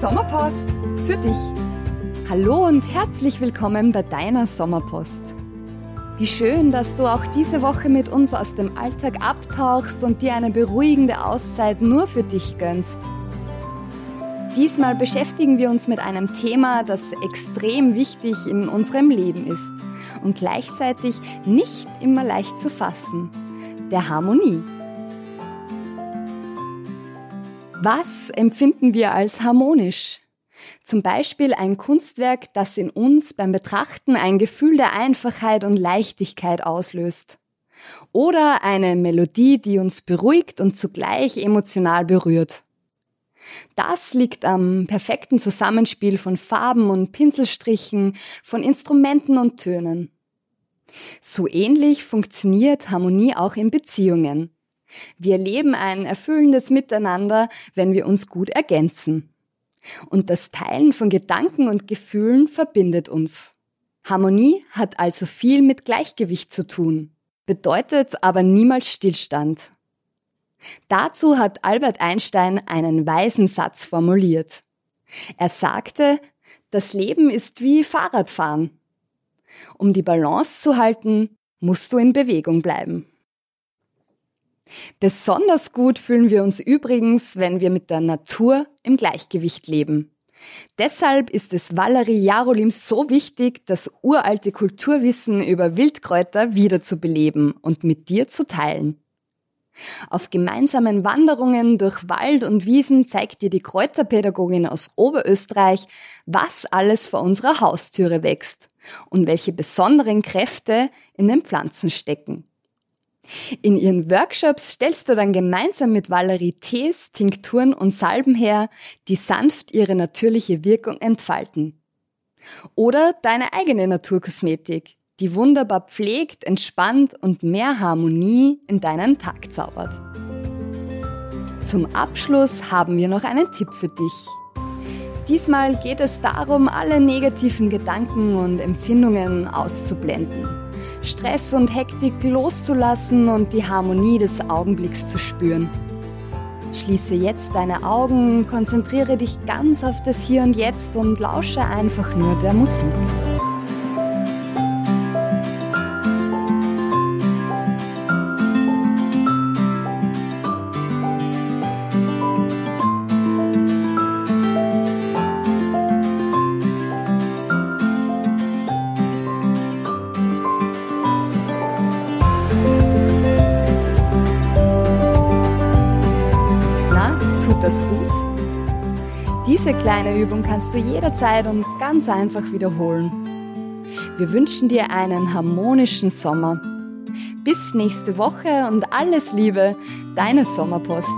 Sommerpost für dich. Hallo und herzlich willkommen bei deiner Sommerpost. Wie schön, dass du auch diese Woche mit uns aus dem Alltag abtauchst und dir eine beruhigende Auszeit nur für dich gönnst. Diesmal beschäftigen wir uns mit einem Thema, das extrem wichtig in unserem Leben ist und gleichzeitig nicht immer leicht zu fassen, der Harmonie. Was empfinden wir als harmonisch? Zum Beispiel ein Kunstwerk, das in uns beim Betrachten ein Gefühl der Einfachheit und Leichtigkeit auslöst. Oder eine Melodie, die uns beruhigt und zugleich emotional berührt. Das liegt am perfekten Zusammenspiel von Farben und Pinselstrichen, von Instrumenten und Tönen. So ähnlich funktioniert Harmonie auch in Beziehungen. Wir erleben ein erfüllendes Miteinander, wenn wir uns gut ergänzen. Und das Teilen von Gedanken und Gefühlen verbindet uns. Harmonie hat also viel mit Gleichgewicht zu tun, bedeutet aber niemals Stillstand. Dazu hat Albert Einstein einen weisen Satz formuliert. Er sagte, das Leben ist wie Fahrradfahren. Um die Balance zu halten, musst du in Bewegung bleiben. Besonders gut fühlen wir uns übrigens, wenn wir mit der Natur im Gleichgewicht leben. Deshalb ist es Valerie Jarolim so wichtig, das uralte Kulturwissen über Wildkräuter wiederzubeleben und mit dir zu teilen. Auf gemeinsamen Wanderungen durch Wald und Wiesen zeigt dir die Kräuterpädagogin aus Oberösterreich, was alles vor unserer Haustüre wächst und welche besonderen Kräfte in den Pflanzen stecken. In ihren Workshops stellst du dann gemeinsam mit Valerie Tees, Tinkturen und Salben her, die sanft ihre natürliche Wirkung entfalten. Oder deine eigene Naturkosmetik, die wunderbar pflegt, entspannt und mehr Harmonie in deinen Tag zaubert. Zum Abschluss haben wir noch einen Tipp für dich. Diesmal geht es darum, alle negativen Gedanken und Empfindungen auszublenden. Stress und Hektik loszulassen und die Harmonie des Augenblicks zu spüren. Schließe jetzt deine Augen, konzentriere dich ganz auf das Hier und Jetzt und lausche einfach nur der Musik. Diese kleine Übung kannst du jederzeit und ganz einfach wiederholen. Wir wünschen dir einen harmonischen Sommer. Bis nächste Woche und alles Liebe, deine Sommerpost.